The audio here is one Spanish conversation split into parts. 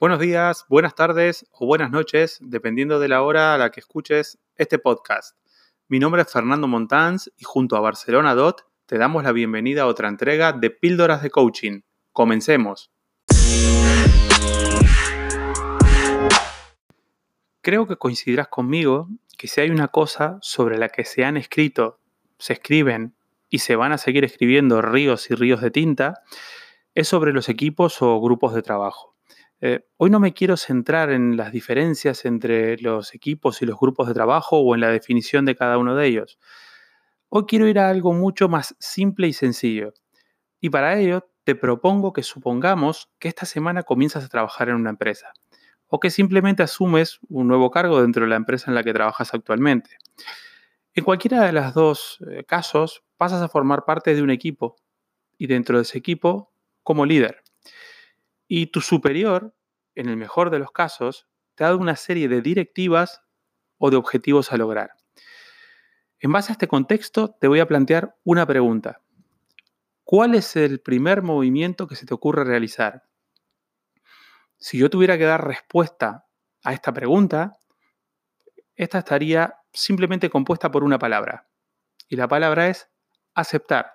Buenos días, buenas tardes o buenas noches, dependiendo de la hora a la que escuches este podcast. Mi nombre es Fernando Montans y junto a Barcelona Dot te damos la bienvenida a otra entrega de Píldoras de Coaching. Comencemos. Creo que coincidirás conmigo que si hay una cosa sobre la que se han escrito, se escriben y se van a seguir escribiendo ríos y ríos de tinta, es sobre los equipos o grupos de trabajo. Eh, hoy no me quiero centrar en las diferencias entre los equipos y los grupos de trabajo o en la definición de cada uno de ellos. Hoy quiero ir a algo mucho más simple y sencillo. Y para ello te propongo que supongamos que esta semana comienzas a trabajar en una empresa o que simplemente asumes un nuevo cargo dentro de la empresa en la que trabajas actualmente. En cualquiera de los dos eh, casos pasas a formar parte de un equipo y dentro de ese equipo como líder. Y tu superior, en el mejor de los casos, te ha dado una serie de directivas o de objetivos a lograr. En base a este contexto, te voy a plantear una pregunta. ¿Cuál es el primer movimiento que se te ocurre realizar? Si yo tuviera que dar respuesta a esta pregunta, esta estaría simplemente compuesta por una palabra. Y la palabra es aceptar.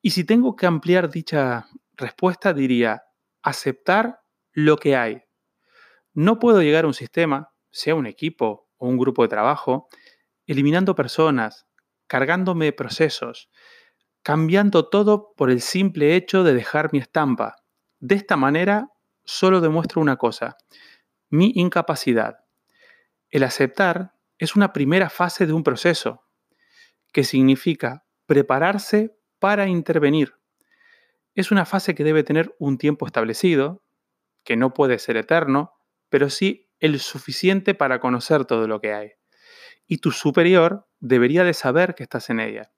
Y si tengo que ampliar dicha respuesta, diría aceptar lo que hay. No puedo llegar a un sistema, sea un equipo o un grupo de trabajo, eliminando personas, cargándome procesos, cambiando todo por el simple hecho de dejar mi estampa. De esta manera solo demuestro una cosa, mi incapacidad. El aceptar es una primera fase de un proceso, que significa prepararse para intervenir. Es una fase que debe tener un tiempo establecido, que no puede ser eterno, pero sí el suficiente para conocer todo lo que hay. Y tu superior debería de saber que estás en ella.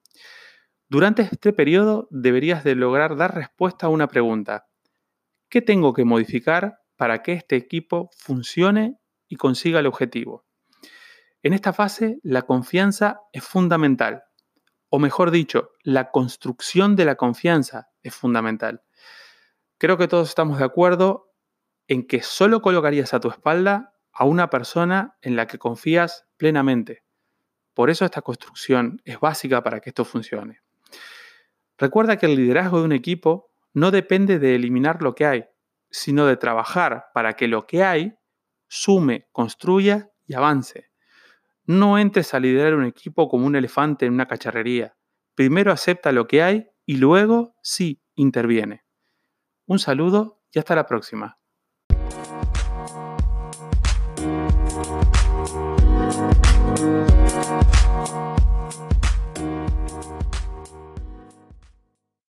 Durante este periodo deberías de lograr dar respuesta a una pregunta. ¿Qué tengo que modificar para que este equipo funcione y consiga el objetivo? En esta fase, la confianza es fundamental o mejor dicho, la construcción de la confianza es fundamental. Creo que todos estamos de acuerdo en que solo colocarías a tu espalda a una persona en la que confías plenamente. Por eso esta construcción es básica para que esto funcione. Recuerda que el liderazgo de un equipo no depende de eliminar lo que hay, sino de trabajar para que lo que hay sume, construya y avance. No entres a liderar un equipo como un elefante en una cacharrería. Primero acepta lo que hay y luego sí interviene. Un saludo y hasta la próxima.